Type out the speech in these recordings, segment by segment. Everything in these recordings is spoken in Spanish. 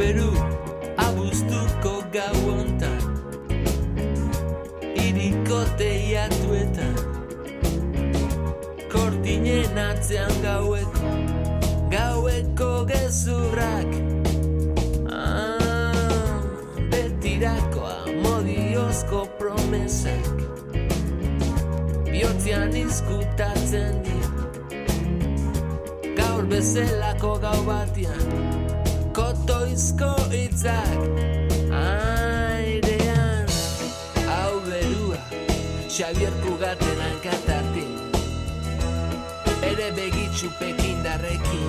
beru abuztuko gau ontan Iriko teiatuetan Kortinen atzean gaueko Gaueko gezurrak ah, Betirako amodiozko promesak. Biotzian izkutatzen dira Gaur bezelako gau batian kotoizko itzak airean hau berua Xavier Kugaten hankatartin ere begitxu pekindarrekin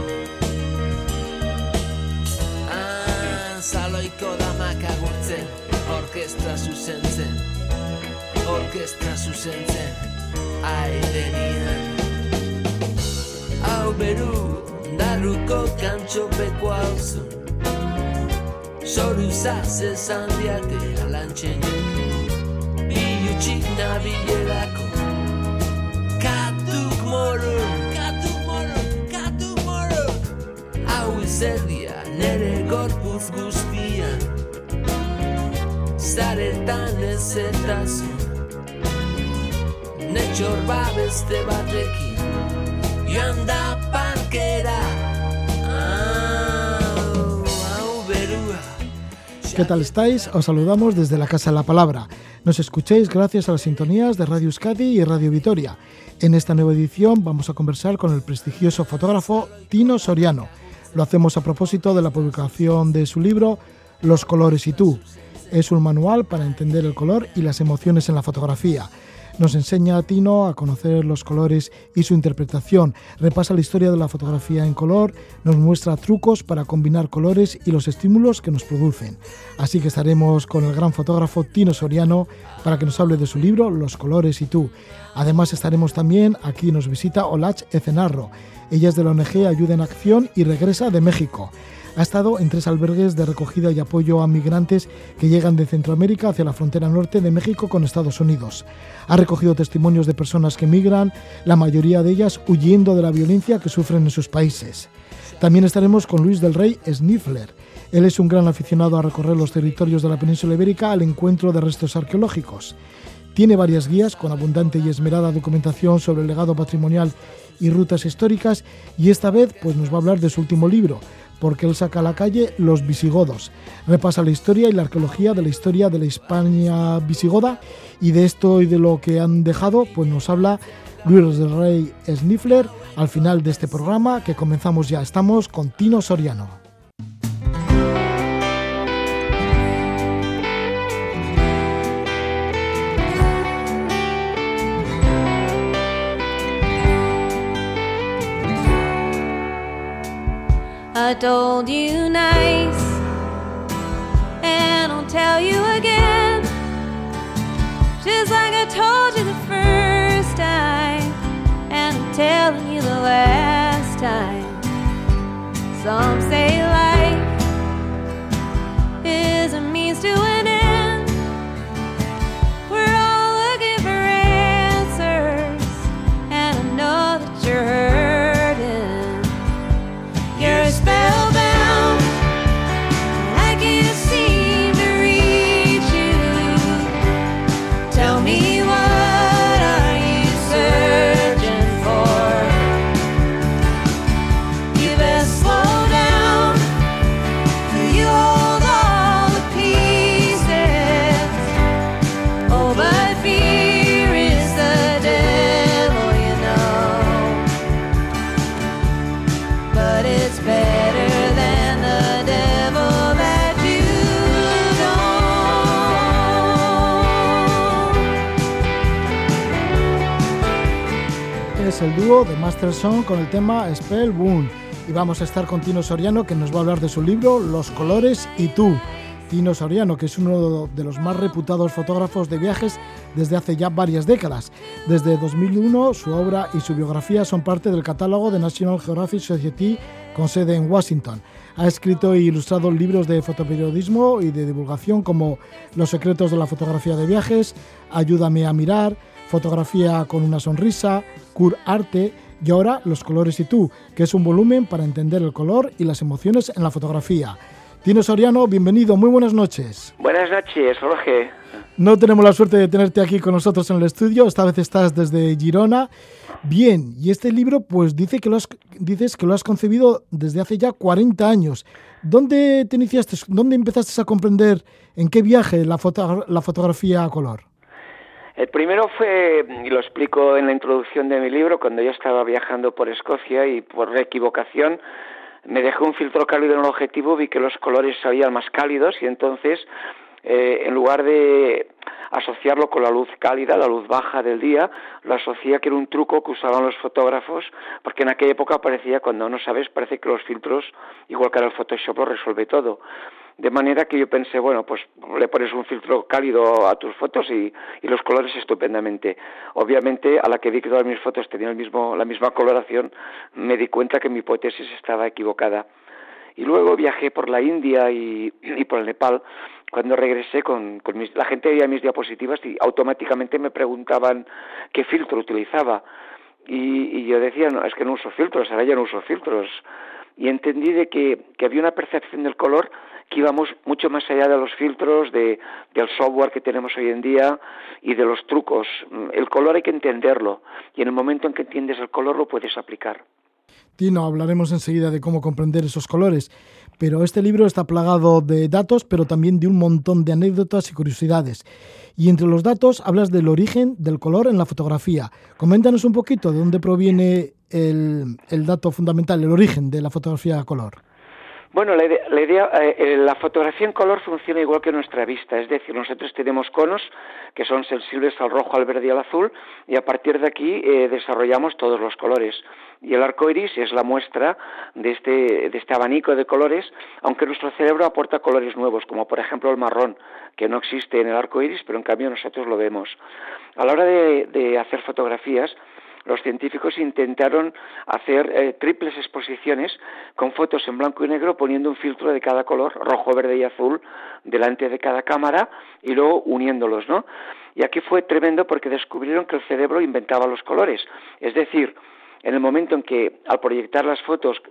ah, Zaloiko damak agurtzen orkestra zuzentzen. Orkestra zuzentzen airenian hau beru Darruko kantxopeko hauzu Zoru zaz esan diatera lantxen Bilutsik nabilerako Katuk moru, katuk moru, katuk moru Hau izerdia nere gorpuz guztia Zaretan ez eta zu Netxor babeste batekin. Joan da parkera ¿Qué tal estáis? Os saludamos desde la Casa de la Palabra. Nos escuchéis gracias a las sintonías de Radio Euskadi y Radio Vitoria. En esta nueva edición vamos a conversar con el prestigioso fotógrafo Tino Soriano. Lo hacemos a propósito de la publicación de su libro Los colores y tú. Es un manual para entender el color y las emociones en la fotografía. Nos enseña a Tino a conocer los colores y su interpretación, repasa la historia de la fotografía en color, nos muestra trucos para combinar colores y los estímulos que nos producen. Así que estaremos con el gran fotógrafo Tino Soriano para que nos hable de su libro Los colores y tú. Además estaremos también, aquí nos visita Olach Ecenarro. Ella es de la ONG Ayuda en Acción y regresa de México. Ha estado en tres albergues de recogida y apoyo a migrantes que llegan de Centroamérica hacia la frontera norte de México con Estados Unidos. Ha recogido testimonios de personas que migran, la mayoría de ellas huyendo de la violencia que sufren en sus países. También estaremos con Luis del Rey Sniffler. Él es un gran aficionado a recorrer los territorios de la península ibérica al encuentro de restos arqueológicos. Tiene varias guías con abundante y esmerada documentación sobre el legado patrimonial y rutas históricas y esta vez pues nos va a hablar de su último libro, porque él saca a la calle Los visigodos. Repasa la historia y la arqueología de la historia de la España visigoda y de esto y de lo que han dejado, pues nos habla Luis del Rey Sniffler al final de este programa que comenzamos ya. Estamos con Tino Soriano. I told you nice, and I'll tell you again, just like I told you the first time, and I'm telling you the last time. Some say de Master Song con el tema Boom Y vamos a estar con Tino Soriano que nos va a hablar de su libro Los colores y tú. Tino Soriano, que es uno de los más reputados fotógrafos de viajes desde hace ya varias décadas. Desde 2001, su obra y su biografía son parte del catálogo de National Geographic Society con sede en Washington. Ha escrito e ilustrado libros de fotoperiodismo y de divulgación como Los secretos de la fotografía de viajes, Ayúdame a mirar, Fotografía con una sonrisa, Cur Arte y ahora Los colores y tú, que es un volumen para entender el color y las emociones en la fotografía. Tino Soriano, bienvenido, muy buenas noches. Buenas noches, Jorge. No tenemos la suerte de tenerte aquí con nosotros en el estudio, esta vez estás desde Girona. Bien, y este libro pues dice que lo has, dices que lo has concebido desde hace ya 40 años. ¿Dónde te iniciaste? ¿Dónde empezaste a comprender en qué viaje la, foto, la fotografía a color? El primero fue, y lo explico en la introducción de mi libro, cuando yo estaba viajando por Escocia y por equivocación me dejé un filtro cálido en el objetivo, vi que los colores salían más cálidos y entonces eh, en lugar de asociarlo con la luz cálida, la luz baja del día, lo asocié que era un truco que usaban los fotógrafos, porque en aquella época parecía, cuando no sabes, parece que los filtros, igual que ahora el Photoshop, lo resuelve todo. De manera que yo pensé, bueno, pues le pones un filtro cálido a tus fotos y, y los colores estupendamente. Obviamente, a la que vi que todas mis fotos tenían el mismo, la misma coloración, me di cuenta que mi hipótesis estaba equivocada. Y luego viajé por la India y, y por el Nepal. Cuando regresé, con, con mis, la gente veía mis diapositivas y automáticamente me preguntaban qué filtro utilizaba. Y, y yo decía, no, es que no uso filtros, ahora ya no uso filtros. Y entendí de que, que había una percepción del color que íbamos mucho más allá de los filtros, de, del software que tenemos hoy en día y de los trucos. El color hay que entenderlo y en el momento en que entiendes el color lo puedes aplicar. Tino, hablaremos enseguida de cómo comprender esos colores, pero este libro está plagado de datos, pero también de un montón de anécdotas y curiosidades. Y entre los datos hablas del origen del color en la fotografía. Coméntanos un poquito de dónde proviene el, dato fundamental, el origen de la fotografía a color. Bueno, la idea, idea eh, la, fotografía en color funciona igual que nuestra vista, es decir, nosotros tenemos conos que son sensibles al rojo, al verde y al azul, y a partir de aquí eh, desarrollamos todos los colores. Y el arco iris es la muestra de este, de este abanico de colores, aunque nuestro cerebro aporta colores nuevos, como por ejemplo el marrón, que no existe en el arco iris, pero en cambio nosotros lo vemos. A la hora de hacer fotografías, los científicos intentaron hacer eh, triples exposiciones con fotos en blanco y negro poniendo un filtro de cada color, rojo, verde y azul, delante de cada cámara y luego uniéndolos, ¿no? Y aquí fue tremendo porque descubrieron que el cerebro inventaba los colores. Es decir, en el momento en que al proyectar las fotos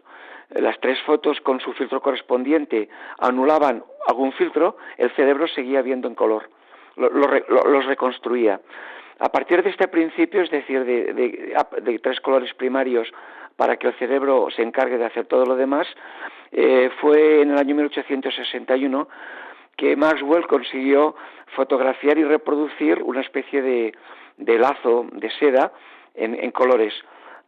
las tres fotos con su filtro correspondiente anulaban algún filtro, el cerebro seguía viendo en color, lo, lo, los reconstruía. A partir de este principio, es decir, de, de, tres colores primarios para que el cerebro se encargue de hacer todo lo demás, eh, fue en el año 1861 que Maxwell consiguió fotografiar y reproducir una especie de, lazo de seda en, en colores.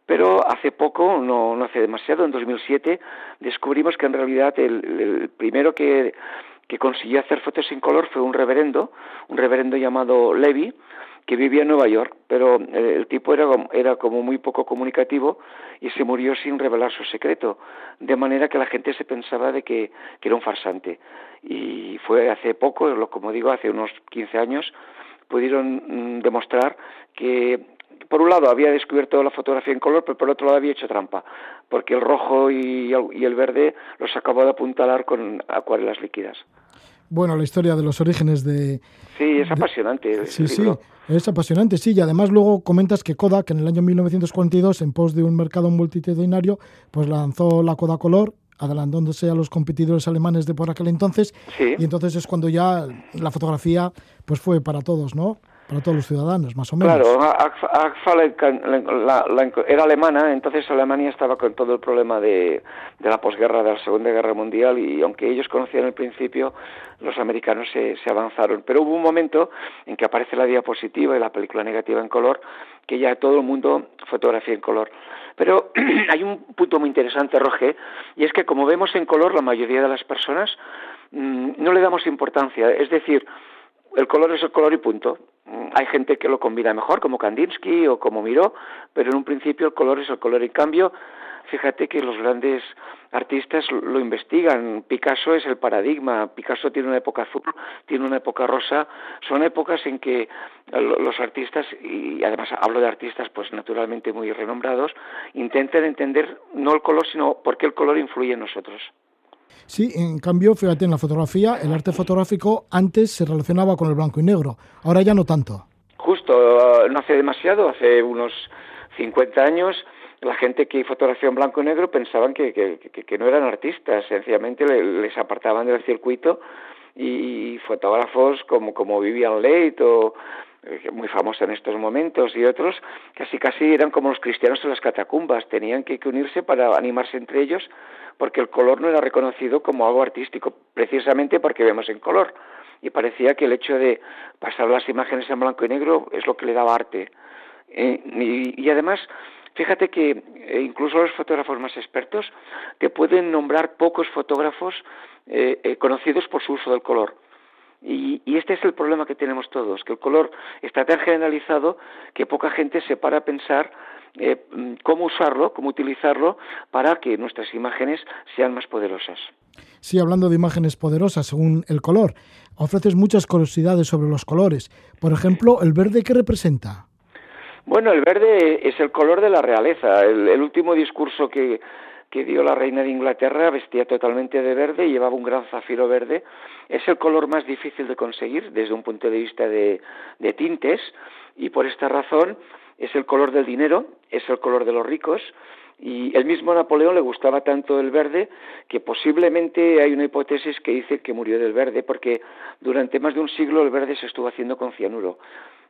Pero hace poco, no, no, hace demasiado, en 2007, descubrimos que en realidad el, el primero que, que consiguió hacer fotos en color fue un reverendo, un reverendo llamado Levy, que vivía en Nueva York, pero eh, el tipo era, era como muy poco comunicativo y se murió sin revelar su secreto, de manera que la gente se pensaba de que, que era un farsante. Y fue hace poco, como digo, hace unos 15 años, pudieron mm, demostrar que por un lado había descubierto la fotografía en color, pero por otro lado había hecho trampa, porque el rojo y el, y el verde los acabó de apuntalar con acuarelas líquidas. Bueno, la historia de los orígenes de... Sí, es apasionante. De, sí, sí, es apasionante, sí. Y además luego comentas que Kodak en el año 1942, en pos de un mercado multitudinario, pues lanzó la Kodak Color, adelantándose a los competidores alemanes de por aquel entonces. Sí. Y entonces es cuando ya la fotografía pues fue para todos, ¿no? Para todos los ciudadanos, más o menos. Claro, la, era alemana, entonces Alemania estaba con todo el problema de, la posguerra, de la Segunda Guerra Mundial, y aunque ellos conocían el principio, los americanos se, se avanzaron. Pero hubo un momento en que aparece la diapositiva y la película negativa en color, que ya todo el mundo fotografía en color. Pero hay un punto muy interesante, Roge, y es que como vemos en color, la mayoría de las personas mmm, no le damos importancia. Es decir, el color es el color y punto. Hay gente que lo combina mejor, como Kandinsky o como Miró, pero en un principio el color es el color. En cambio, fíjate que los grandes artistas lo investigan. Picasso es el paradigma. Picasso tiene una época azul, tiene una época rosa. Son épocas en que los artistas, y además hablo de artistas pues naturalmente muy renombrados, intentan entender no el color, sino por qué el color influye en nosotros. Sí, en cambio, fíjate, en la fotografía, el arte fotográfico antes se relacionaba con el blanco y negro, ahora ya no tanto. Justo, no hace demasiado, hace unos 50 años, la gente que fotografía en blanco y negro pensaban que, que, no eran artistas, sencillamente les apartaban del circuito y fotógrafos como, como Vivian Leigh o eh, muy famosa en estos momentos y otros casi casi eran como los cristianos en las catacumbas, tenían que unirse para animarse entre ellos porque el color no era reconocido como algo artístico, precisamente porque vemos en color y parecía que el hecho de pasar las imágenes en blanco y negro es lo que le daba arte. Eh, y, además, fíjate que eh, incluso los fotógrafos más expertos te pueden nombrar pocos fotógrafos eh, conocidos por su uso del color. Y, y, este es el problema que tenemos todos, que el color está tan generalizado que poca gente se para a pensar cómo usarlo, cómo utilizarlo para que nuestras imágenes sean más poderosas. Sí, hablando de imágenes poderosas según el color, ofreces muchas curiosidades sobre los colores. Por ejemplo, ¿el verde qué representa? Bueno, el verde es el color de la realeza. El, último discurso que, que dio la reina de Inglaterra vestía totalmente de verde y llevaba un gran zafiro verde. Es el color más difícil de conseguir desde un punto de vista de, de tintes y por esta razón es el color del dinero, es el color de los ricos y el mismo Napoleón le gustaba tanto el verde que posiblemente hay una hipótesis que dice que murió del verde porque durante más de un siglo el verde se estuvo haciendo con cianuro.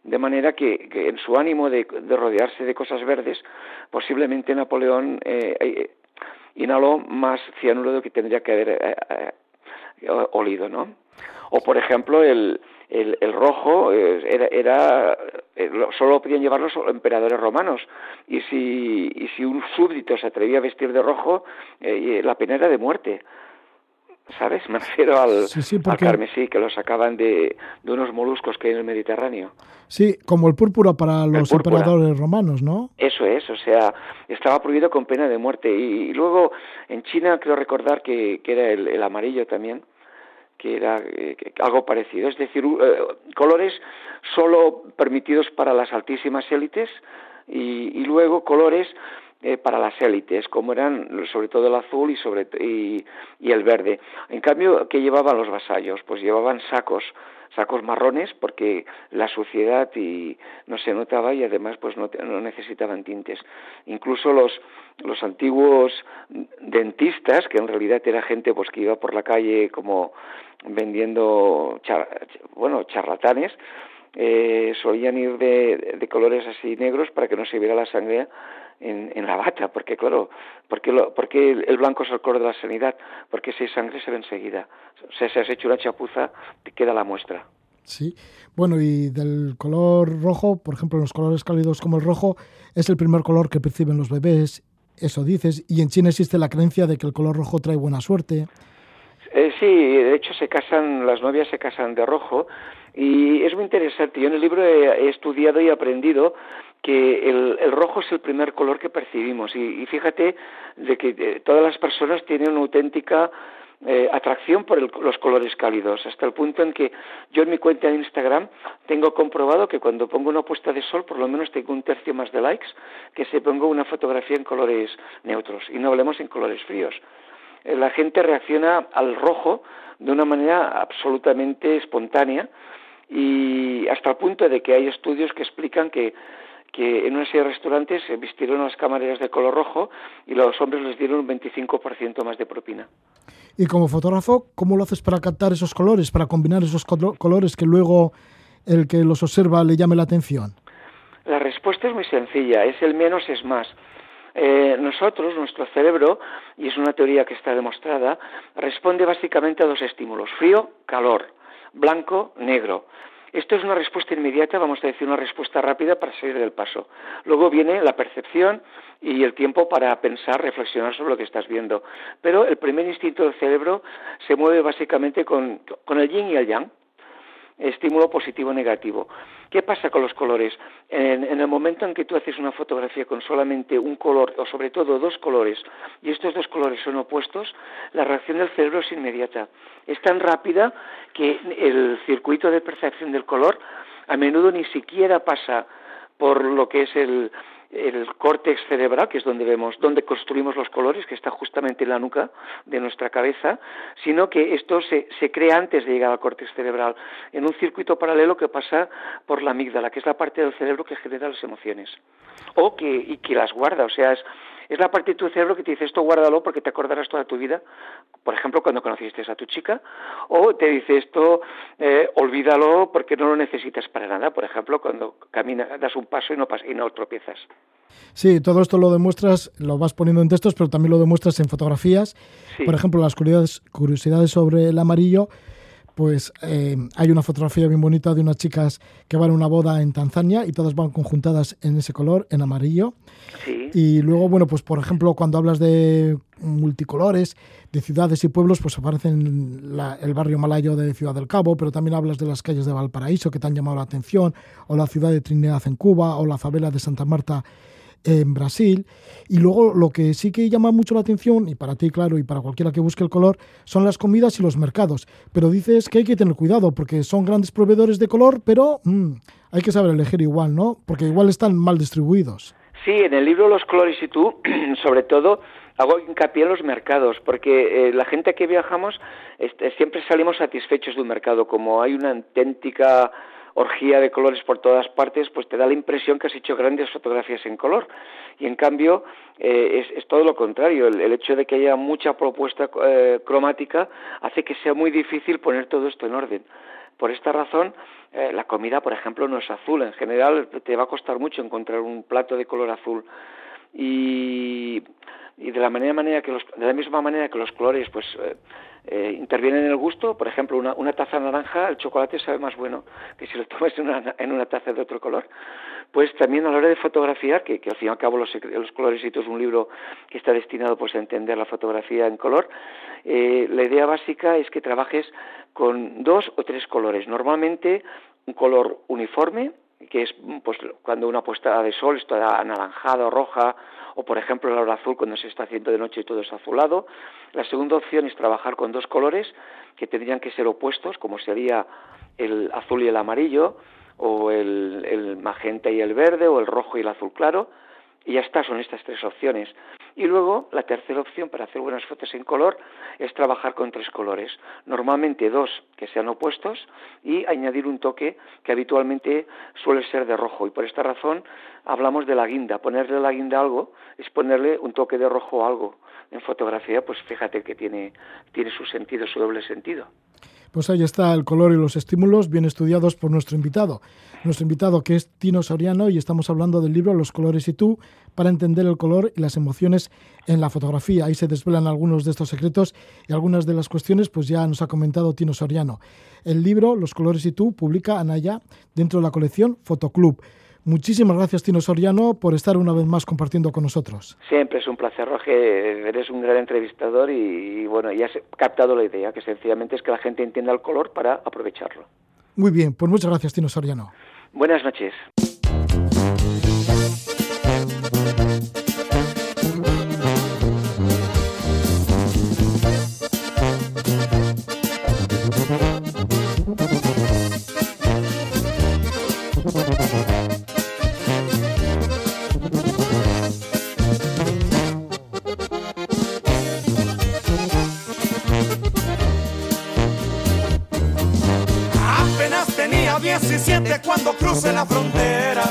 De manera que, en su ánimo de, rodearse de cosas verdes, posiblemente Napoleón eh, eh, inhaló más cianuro de lo que tendría que haber eh, olido, ¿no? O, por ejemplo, el, el, el rojo eh, era, era eh, solo podían llevarlo los emperadores romanos y si, y si un súbdito se atrevía a vestir de rojo, eh, la pena era de muerte. ¿Sabes? Me refiero al, carmesí, que lo sacaban de, de, unos moluscos que hay en el Mediterráneo. Sí, como el púrpura para los emperadores romanos, ¿no? Eso es, o sea, estaba prohibido con pena de muerte. Y, luego en China creo recordar que, que era el amarillo también que era eh, algo parecido, es decir, eh, colores solo permitidos para las altísimas élites y, luego colores eh, para las élites, como eran sobre todo el azul y, sobre, y, el verde. En cambio, ¿qué llevaban los vasallos? Pues llevaban sacos sacos marrones porque la suciedad y no se notaba y además pues no, no necesitaban tintes. Incluso los, los antiguos dentistas, que en realidad era gente pues que iba por la calle como vendiendo bueno charlatanes, eh, solían ir de, de, colores así negros para que no se viera la sangre en, en la bata, porque claro, porque, lo, porque el blanco es el color de la sanidad, porque si hay sangre se ve enseguida. O sea, si has hecho una chapuza, te queda la muestra. Sí, bueno, y del color rojo, por ejemplo, los colores cálidos como el rojo, es el primer color que perciben los bebés, eso dices, y en China existe la creencia de que el color rojo trae buena suerte. Eh, sí, de hecho se casan, las novias se casan de rojo y es muy interesante. Yo en el libro he, estudiado y aprendido que el, rojo es el primer color que percibimos y, fíjate de que eh, todas las personas tienen una auténtica eh, atracción por los colores cálidos, hasta el punto en que yo en mi cuenta de Instagram tengo comprobado que cuando pongo una puesta de sol por lo menos tengo un tercio más de likes que si pongo una fotografía en colores neutros y no hablemos en colores fríos. Eh, la gente reacciona al rojo de una manera absolutamente espontánea y hasta el punto de que hay estudios que explican que que en una serie de restaurantes se vistieron a las camareras de color rojo y los hombres les dieron un 25% más de propina. Y como fotógrafo, ¿cómo lo haces para captar esos colores, para combinar esos colores que luego el que los observa le llame la atención? La respuesta es muy sencilla, es el menos es más. Eh, nosotros, nuestro cerebro, y es una teoría que está demostrada, responde básicamente a dos estímulos, frío, calor, blanco, negro. Esto es una respuesta inmediata, vamos a decir una respuesta rápida para salir del paso. Luego viene la percepción y el tiempo para pensar, reflexionar sobre lo que estás viendo. Pero el primer instinto del cerebro se mueve básicamente con, con el yin y el yang estímulo positivo o negativo. ¿Qué pasa con los colores? En, el momento en que tú haces una fotografía con solamente un color, o sobre todo dos colores, y estos dos colores son opuestos, la reacción del cerebro es inmediata. Es tan rápida que el circuito de percepción del color a menudo ni siquiera pasa por lo que es el, el córtex cerebral, que es donde vemos, donde construimos los colores, que está justamente en la nuca de nuestra cabeza, sino que esto se, se crea antes de llegar al córtex cerebral, en un circuito paralelo que pasa por la amígdala, que es la parte del cerebro que genera las emociones, o que, y que las guarda, o sea, es, es la parte de tu cerebro que te dice esto guárdalo porque te acordarás toda tu vida, por ejemplo, cuando conociste a tu chica, o te dice esto eh, olvídalo porque no lo necesitas para nada, por ejemplo, cuando caminas, das un paso y no, y no tropiezas. Sí, todo esto lo demuestras, lo vas poniendo en textos, pero también lo demuestras en fotografías. Por ejemplo, las curiosidades, curiosidades sobre el amarillo pues eh, hay una fotografía bien bonita de unas chicas que van a una boda en Tanzania y todas van conjuntadas en ese color, en amarillo. Y luego, bueno, pues por ejemplo, cuando hablas de multicolores, de ciudades y pueblos, pues aparecen el barrio malayo de Ciudad del Cabo, pero también hablas de las calles de Valparaíso que te han llamado la atención, o la ciudad de Trinidad en Cuba, o la favela de Santa Marta en Brasil. Y luego lo que sí que llama mucho la atención, y para ti, claro, y para cualquiera que busque el color, son las comidas y los mercados. Pero dices que hay que tener cuidado porque son grandes proveedores de color, pero mm, hay que saber elegir igual, ¿no? Porque igual están mal distribuidos. Sí, en el libro Los colores y tú, sobre todo, hago hincapié en los mercados, porque eh, la gente que viajamos este, siempre salimos satisfechos de un mercado, como hay una auténtica orgía de colores por todas partes, pues te da la impresión que has hecho grandes fotografías en color. Y en cambio eh, es, todo lo contrario. El, hecho de que haya mucha propuesta eh, cromática hace que sea muy difícil poner todo esto en orden. Por esta razón, eh, la comida, por ejemplo, no es azul. En general, te va a costar mucho encontrar un plato de color azul. Y, y de la manera, manera que los, de la misma manera que los colores, pues eh, interviene en el gusto. Por ejemplo, una, una, taza naranja, el chocolate sabe más bueno que si lo tomas en una, en una taza de otro color. Pues también a la hora de fotografiar, que, al fin y al cabo los, los es un libro que está destinado pues, a entender la fotografía en color, eh, la idea básica es que trabajes con dos o tres colores. Normalmente un color uniforme, que es pues cuando una puesta de sol está anaranjada o roja o por ejemplo el aura azul cuando se está haciendo de noche y todo es azulado. La segunda opción es trabajar con dos colores que tendrían que ser opuestos, como sería el azul y el amarillo, o el, el magenta y el verde, o el rojo y el azul claro, y ya está, son estas tres opciones. Y luego, la tercera opción para hacer buenas fotos en color es trabajar con tres colores. Normalmente dos que sean opuestos y añadir un toque que habitualmente suele ser de rojo. Y por esta razón hablamos de la guinda. Ponerle la guinda a algo es ponerle un toque de rojo a algo. En fotografía, pues fíjate que tiene, tiene su sentido, su doble sentido. Pues ahí está el color y los estímulos bien estudiados por nuestro invitado. Nuestro invitado que es Tino Soriano y estamos hablando del libro Los colores y tú para entender el color y las emociones en la fotografía. Ahí se desvelan algunos de estos secretos y algunas de las cuestiones pues ya nos ha comentado Tino Soriano. El libro Los colores y tú publica Anaya dentro de la colección Fotoclub. Muchísimas gracias, Tino Soriano, por estar una vez más compartiendo con nosotros. Siempre es un placer, Roge. Eres un gran entrevistador y, bueno, ya has captado la idea, que sencillamente es que la gente entienda el color para aprovecharlo. Muy bien, pues muchas gracias, Tino Soriano. Buenas noches. Cuando cruce la frontera.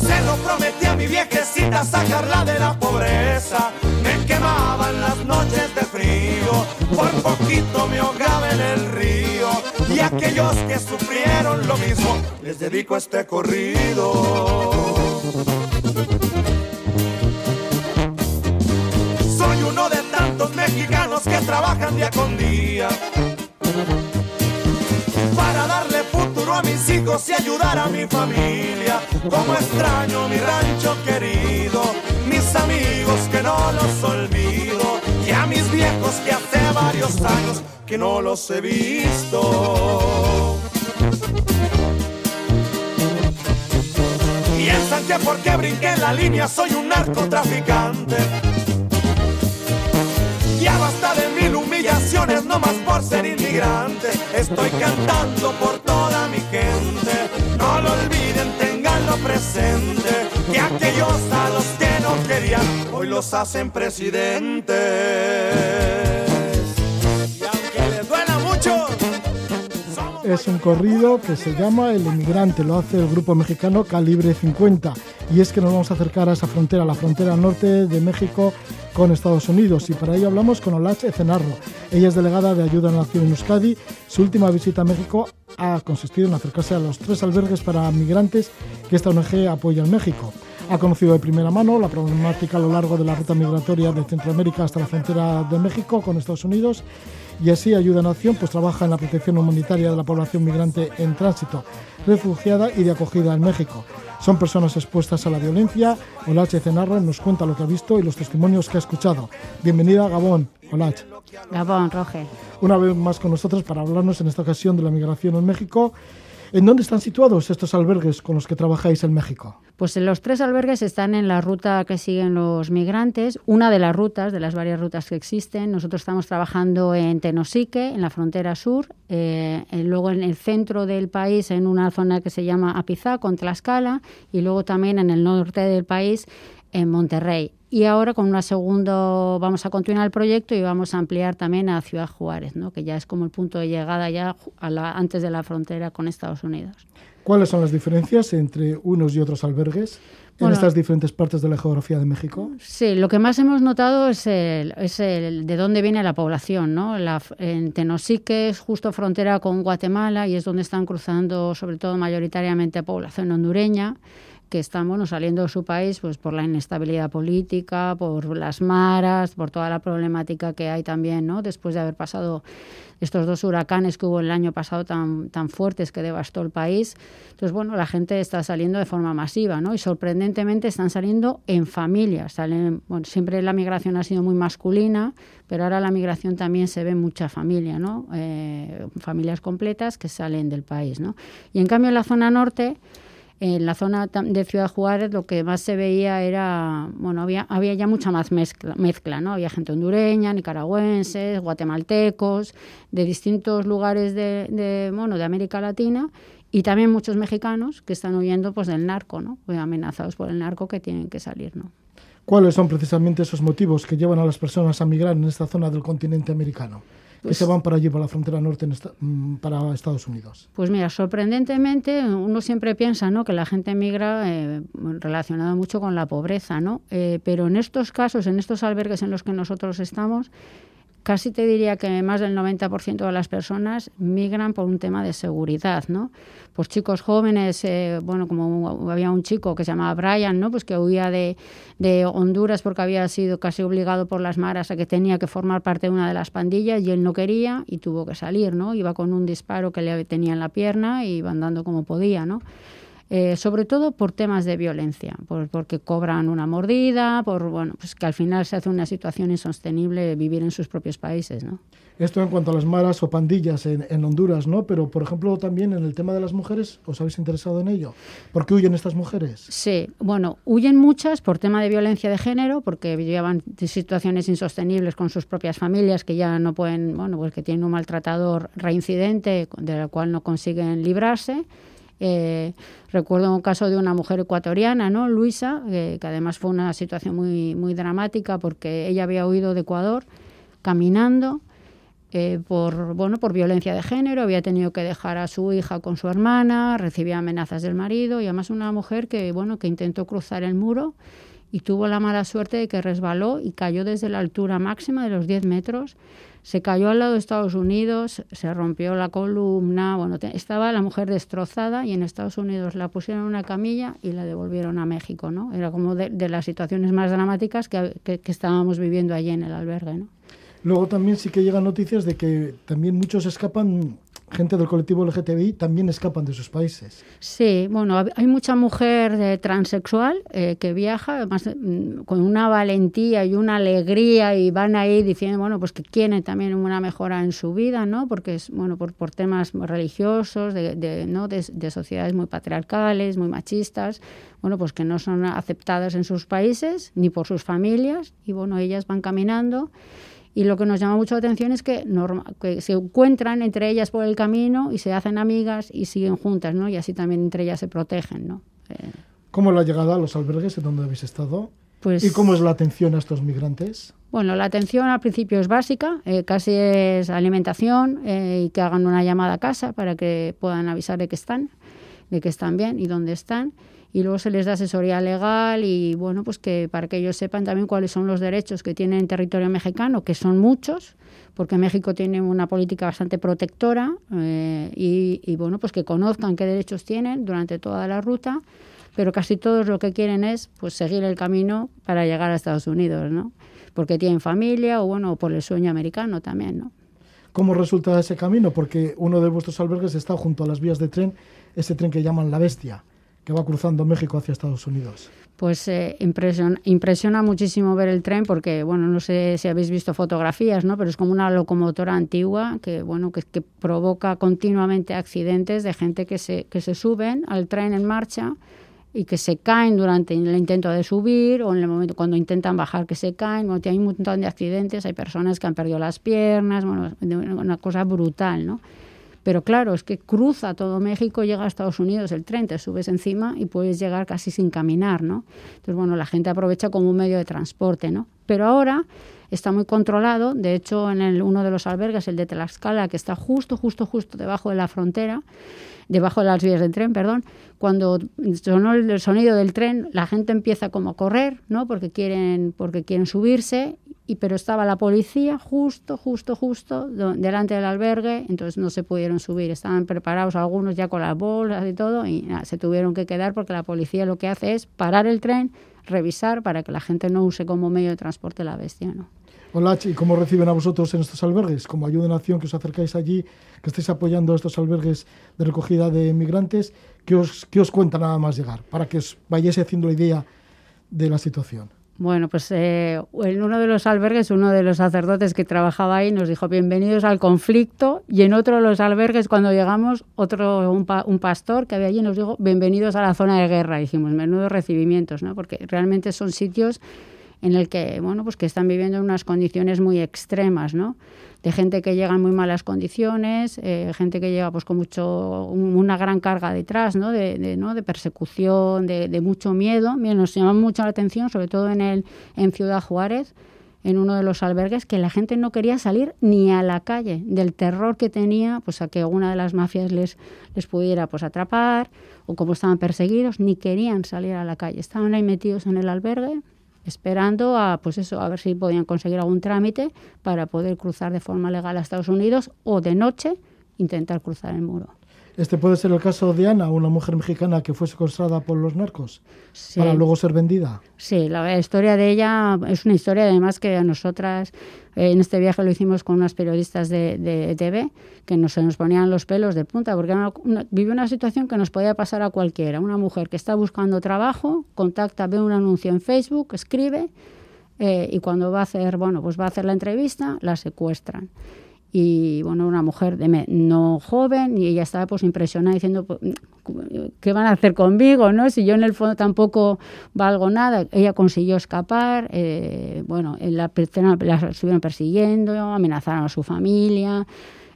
Se lo prometí a mi viejecita sacarla de la pobreza. Me quemaban las noches de frío, por poquito me ahogaba en el río. Y aquellos que sufrieron lo mismo, les dedico este corrido. Soy uno de tantos mexicanos que trabajan día con día a mis hijos y ayudar a mi familia. Como extraño mi rancho querido, mis amigos que no los olvido y a mis viejos que hace varios años que no los he visto. Piensan que porque brinqué la línea soy un narcotraficante. De mil humillaciones, no más por ser inmigrante. Estoy cantando por toda mi gente. No lo olviden, tenganlo presente que aquellos a los que no querían, hoy los hacen presidentes. Es un corrido que se llama El Emigrante, lo hace el grupo mexicano Calibre 50. Y es que nos vamos a acercar a esa frontera, la frontera norte de México con Estados Unidos. Y para ello hablamos con Olach Ecenarro. Ella es delegada de Ayuda a Nación en Euskadi. Su última visita a México ha consistido en acercarse a los tres albergues para migrantes que esta ONG apoya en México. Ha conocido de primera mano la problemática a lo largo de la ruta migratoria de Centroamérica hasta la frontera de México con Estados Unidos y así Ayuda a Nación pues trabaja en la protección humanitaria de la población migrante en tránsito, refugiada y de acogida en México. Son personas expuestas a la violencia. Olach Cenarro nos cuenta lo que ha visto y los testimonios que ha escuchado. Bienvenida a Gabón, Olach. Gabón, Roge. Una vez más con nosotros para hablarnos en esta ocasión de la migración en México. ¿En dónde están situados estos albergues con los que trabajáis en México? Pues los tres albergues están en la ruta que siguen los migrantes, una de las rutas, de las varias rutas que existen. Nosotros estamos trabajando en Tenosique, en la frontera sur, eh, eh, luego en el centro del país, en una zona que se llama Apizá, con Tlaxcala, y luego también en el norte del país, en Monterrey. Y ahora con una segundo vamos a continuar el proyecto y vamos a ampliar también a Ciudad Juárez, ¿no? que ya es como el punto de llegada ya a la, antes de la frontera con Estados Unidos. ¿Cuáles son las diferencias entre unos y otros albergues en Bueno. estas diferentes partes de la geografía de México? Sí, lo que más hemos notado es el, es el de dónde viene la población, ¿no? La, en Tenosique es justo frontera con Guatemala y es donde están cruzando sobre todo mayoritariamente población hondureña que están bueno, saliendo de su país pues por la inestabilidad política, por las maras, por toda la problemática que hay también, ¿no? Después de haber pasado estos dos huracanes que hubo el año pasado tan, tan fuertes que devastó el país. Entonces, bueno, la gente está saliendo de forma masiva, ¿no? Y sorprendentemente están saliendo en familias. Salen, bueno, siempre la migración ha sido muy masculina, pero ahora la migración también se ve mucha familia, ¿no? Eh, familias completas que salen del país, ¿no? Y en cambio en la zona norte en la zona de Ciudad Juárez lo que más se veía era, bueno, había, había ya mucha más mezcla, mezcla, ¿no? Había gente hondureña, nicaragüenses, guatemaltecos, de distintos lugares de, de, bueno, de América Latina y también muchos mexicanos que están huyendo pues del narco, ¿no? Amenazados por el narco que tienen que salir, ¿no? ¿Cuáles son precisamente esos motivos que llevan a las personas a migrar en esta zona del continente americano? Que Pues se van para allí, para la frontera norte, en esta- mm, para Estados Unidos. Pues mira, sorprendentemente uno siempre piensa ¿no? que la gente migra eh, relacionada mucho con la pobreza, ¿no? Eh, pero en estos casos, en estos albergues en los que nosotros estamos, casi te diría que más del 90% de las personas migran por un tema de seguridad, ¿no? Pues chicos jóvenes, eh, bueno, como había un chico que se llamaba Brian, ¿no? Pues que huía de, Honduras porque había sido casi obligado por las maras a que tenía que formar parte de una de las pandillas y él no quería y tuvo que salir, ¿no? Iba con un disparo que le tenía en la pierna y iba andando como podía, ¿no? Eh, sobre todo por temas de violencia, por, porque cobran una mordida, por bueno, pues que al final se hace una situación insostenible vivir en sus propios países, ¿no? Esto en cuanto a las maras o pandillas en, en Honduras, ¿no? Pero, por ejemplo, también en el tema de las mujeres, ¿os habéis interesado en ello? ¿Por qué huyen estas mujeres? Sí, bueno, huyen muchas por tema de violencia de género, porque llevan situaciones insostenibles con sus propias familias que ya no pueden, bueno, pues que tienen un maltratador reincidente del cual no consiguen librarse. Eh, recuerdo un caso de una mujer ecuatoriana, ¿no? Luisa, eh, que además fue una situación muy, muy dramática porque ella había huido de Ecuador caminando eh, por, bueno, por violencia de género, había tenido que dejar a su hija con su hermana, recibía amenazas del marido y además una mujer que, bueno, que intentó cruzar el muro y tuvo la mala suerte de que resbaló y cayó desde la altura máxima de los 10 metros. Se cayó al lado de Estados Unidos, se rompió la columna, bueno, estaba la mujer destrozada y en Estados Unidos la pusieron en una camilla y la devolvieron a México, ¿no? Era como de, de las situaciones más dramáticas que, que- que estábamos viviendo allí en el albergue, ¿no? Luego también sí que llegan noticias de que también muchos escapan, gente del colectivo LGTBI también escapan de sus países. Sí, bueno, hay mucha mujer eh, transexual eh, que viaja además, mm, con una valentía y una alegría y van ahí diciendo, bueno, pues que quieren también una mejora en su vida, ¿no? Porque es, bueno, por, por temas religiosos, de, de, ¿no? de, de sociedades muy patriarcales, muy machistas, bueno, pues que no son aceptadas en sus países ni por sus familias y, bueno, ellas van caminando y lo que nos llama mucho la atención es que, norma- que se encuentran entre ellas por el camino y se hacen amigas y siguen juntas, ¿no? Y así también entre ellas se protegen, ¿no? Eh, ¿Cómo es la llegada a los albergues en donde habéis estado? Pues, ¿Y cómo es la atención a estos migrantes? Bueno, la atención al principio es básica, eh, casi es alimentación eh, y que hagan una llamada a casa para que puedan avisar de que están, de que están bien y dónde están. Y luego se les da asesoría legal y bueno, pues que para que ellos sepan también cuáles son los derechos que tienen en territorio mexicano, que son muchos, porque México tiene una política bastante protectora eh, y, y bueno, pues que conozcan qué derechos tienen durante toda la ruta pero casi todos lo que quieren es pues seguir el camino para llegar a Estados Unidos, ¿no? Porque tienen familia o bueno, por el sueño americano también, ¿no? ¿Cómo resulta ese camino? Porque uno de vuestros albergues está junto a las vías de tren, ese tren que llaman La Bestia, que va cruzando México hacia Estados Unidos. Pues eh, impresiona, impresiona muchísimo ver el tren porque, bueno, no sé si habéis visto fotografías, ¿no? Pero es como una locomotora antigua que, bueno, que, que provoca continuamente accidentes de gente que se, que se suben al tren en marcha y que se caen durante el intento de subir o en el momento cuando intentan bajar que se caen. Bueno, hay un montón de accidentes, hay personas que han perdido las piernas, bueno, una cosa brutal, ¿no? Pero claro, es que cruza todo México, llega a Estados Unidos el tren, te subes encima y puedes llegar casi sin caminar, ¿no? Entonces, bueno, la gente aprovecha como un medio de transporte, ¿no? Pero ahora está muy controlado, de hecho, en el, uno de los albergues, el de Tlaxcala, que está justo, justo, justo debajo de la frontera, debajo de las vías del tren, perdón, cuando sonó el sonido del tren, la gente empieza como a correr, ¿no? Porque quieren, porque quieren subirse, y, pero estaba la policía justo, justo, justo delante del albergue, entonces no se pudieron subir. Estaban preparados algunos ya con las bolsas y todo, y se tuvieron que quedar porque la policía lo que hace es parar el tren, revisar para que la gente no use como medio de transporte la bestia, ¿no? Hola, ¿y cómo reciben a vosotros en estos albergues? Como ayuda en acción que os acercáis allí, que estáis apoyando estos albergues de recogida de migrantes, ¿qué os, qué os cuenta nada más llegar? Para que os vayáis haciendo la idea de la situación. Bueno, pues eh, en uno de los albergues, uno de los sacerdotes que trabajaba ahí nos dijo bienvenidos al conflicto y en otro de los albergues cuando llegamos, otro un, pa, pastor que había allí nos dijo bienvenidos a la zona de guerra. Y dijimos, menudos recibimientos, ¿no? Porque realmente son sitios en el que, bueno, pues que están viviendo en unas condiciones muy extremas, ¿no? De gente que llega en muy malas condiciones, eh, gente que llega pues con mucho, una gran carga detrás, ¿no? De, ¿no? de persecución, de, mucho miedo. Bien, nos llama mucho la atención, sobre todo en, el, en Ciudad Juárez, en uno de los albergues, que la gente no quería salir ni a la calle, del terror que tenía, pues a que alguna de las mafias les, les pudiera pues atrapar, o como estaban perseguidos, ni querían salir a la calle. Estaban ahí metidos en el albergue, esperando a pues eso a ver si podían conseguir algún trámite para poder cruzar de forma legal a Estados Unidos o de noche intentar cruzar el muro. Este puede ser el caso de Ana, una mujer mexicana que fue secuestrada por los narcos sí. para luego ser vendida. Sí, la historia de ella es una historia además que a nosotras eh, en este viaje lo hicimos con unas periodistas de, de TV que nos, se nos ponían los pelos de punta porque una, una, vivió una situación que nos podía pasar a cualquiera. Una mujer que está buscando trabajo, contacta, ve un anuncio en Facebook, escribe eh, y cuando va a hacer, bueno, pues va a hacer la entrevista, la secuestran y bueno, una mujer de no joven y ella estaba pues impresionada diciendo pues, qué van a hacer conmigo, ¿no? Si yo en el fondo tampoco valgo nada. Ella consiguió escapar, eh, bueno, la, la estuvieron persiguiendo, amenazaron a su familia.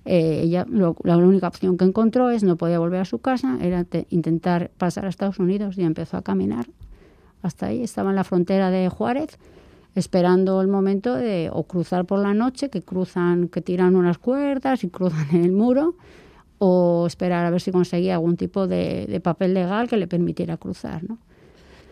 Eh, ella lo, la única opción que encontró es no podía volver a su casa, era te, intentar pasar a Estados Unidos y empezó a caminar hasta ahí. Estaba en la frontera de Juárez esperando el momento de o cruzar por la noche, que cruzan, que tiran unas cuerdas y cruzan el muro, o esperar a ver si conseguía algún tipo de, de papel legal que le permitiera cruzar, ¿no?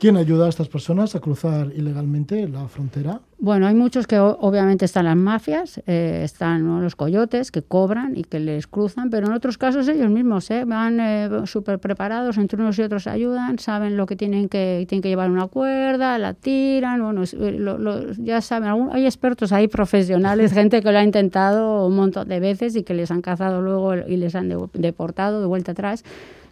¿Quién ayuda a estas personas a cruzar ilegalmente la frontera? Bueno, hay muchos que obviamente están las mafias, eh, están ¿no? los coyotes que cobran y que les cruzan, pero en otros casos ellos mismos ¿eh? van eh, súper preparados, entre unos y otros ayudan, saben lo que tienen que tienen que llevar una cuerda, la tiran, bueno, lo, lo, ya saben, algún, hay expertos ahí profesionales, gente que lo ha intentado un montón de veces y que les han cazado luego y les han de, deportado de vuelta atrás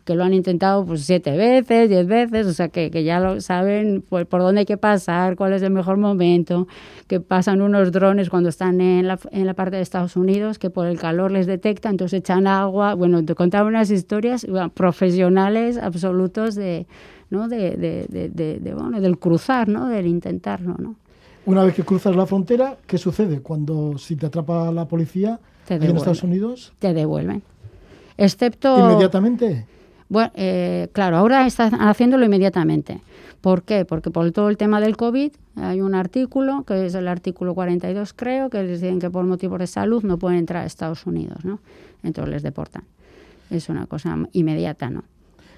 que lo han intentado pues siete veces, diez veces, o sea que, que ya lo saben por, por, dónde hay que pasar, cuál es el mejor momento, que pasan unos drones cuando están en la, en la parte de Estados Unidos, que por el calor les detecta, entonces echan agua, bueno, te contaba unas historias bueno, profesionales absolutos de, ¿no? de, de, de, de, bueno, del cruzar, ¿no? del intentarlo, ¿no? Una vez que cruzas la frontera, ¿qué sucede cuando si te atrapa la policía te en Estados Unidos? Te devuelven. Excepto... ¿Inmediatamente? Bueno, eh, claro, ahora están haciéndolo inmediatamente. ¿Por qué? Porque por todo el tema del COVID hay un artículo, que es el artículo 42 creo, que les dicen que por motivos de salud no pueden entrar a Estados Unidos, ¿no? Entonces les deportan. Es una cosa inmediata, ¿no?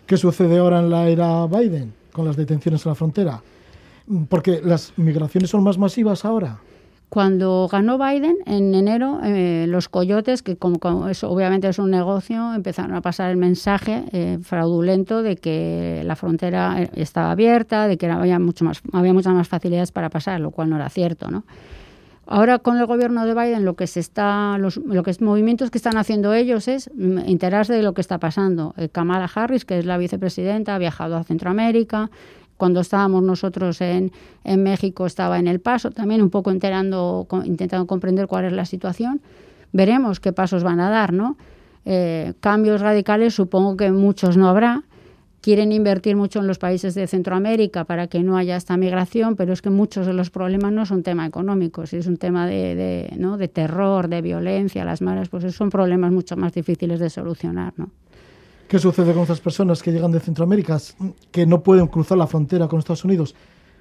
¿Qué sucede ahora en la era Biden con las detenciones en la frontera? Porque las migraciones son más masivas ahora. Cuando ganó Biden en enero, eh, los coyotes, que como, eso obviamente es un negocio, empezaron a pasar el mensaje eh, fraudulento de que la frontera eh, estaba abierta, de que había, mucho más, había muchas más facilidades para pasar, lo cual no era cierto, ¿no? Ahora con el gobierno de Biden lo que se está, los, lo que es, movimientos que están haciendo ellos es mm, enterarse de lo que está pasando. Kamala Harris, que es la vicepresidenta, ha viajado a Centroamérica, cuando estábamos nosotros en, México estaba en El Paso, también un poco enterando, intentando comprender cuál es la situación. Veremos qué pasos van a dar, ¿no? Eh, cambios radicales supongo que muchos no habrá. Quieren invertir mucho en los países de Centroamérica para que no haya esta migración, pero es que muchos de los problemas no son tema económicos, es un tema de, ¿no? de terror, de violencia, las malas, pues son problemas mucho más difíciles de solucionar, ¿no? ¿Qué sucede con estas personas que llegan de Centroamérica, que no pueden cruzar la frontera con Estados Unidos?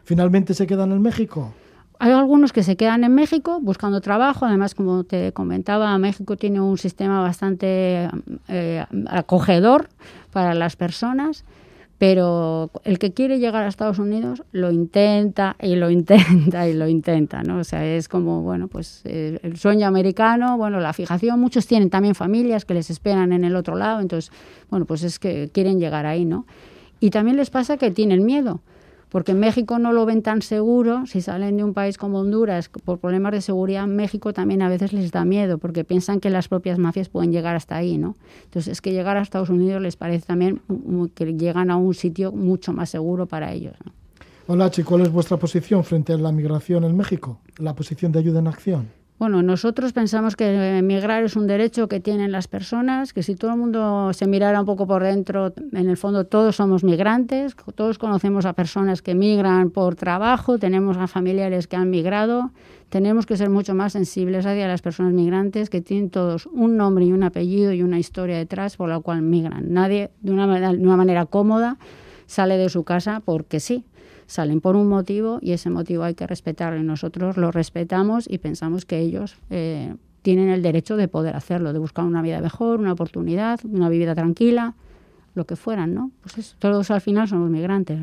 ¿Finalmente se quedan en México? Hay algunos que se quedan en México buscando trabajo. Además, como te comentaba, México tiene un sistema bastante eh, acogedor para las personas pero el que quiere llegar a Estados Unidos lo intenta y lo intenta y lo intenta, ¿no? O sea, es como, bueno, pues eh, el sueño americano, bueno, la fijación, muchos tienen también familias que les esperan en el otro lado, entonces, bueno, pues es que quieren llegar ahí, ¿no? Y también les pasa que tienen miedo, porque México no lo ven tan seguro, si salen de un país como Honduras por problemas de seguridad, México también a veces les da miedo, porque piensan que las propias mafias pueden llegar hasta ahí, ¿no? Entonces es que llegar a Estados Unidos les parece también que llegan a un sitio mucho más seguro para ellos. Hola, Chi, ¿cuál es vuestra posición frente a la migración en México? ¿La posición de ayuda en acción? Bueno, nosotros pensamos que emigrar es un derecho que tienen las personas, que si todo el mundo se mirara un poco por dentro, en el fondo todos somos migrantes, todos conocemos a personas que migran por trabajo, tenemos a familiares que han migrado, tenemos que ser mucho más sensibles hacia las personas migrantes que tienen todos un nombre y un apellido y una historia detrás por la cual migran. Nadie de una de una manera cómoda sale de su casa porque sí, salen por un motivo y ese motivo hay que respetarlo y nosotros lo respetamos y pensamos que ellos eh, tienen el derecho de poder hacerlo, de buscar una vida mejor, una oportunidad, una vida tranquila, lo que fueran, ¿no? Pues todos al final somos migrantes.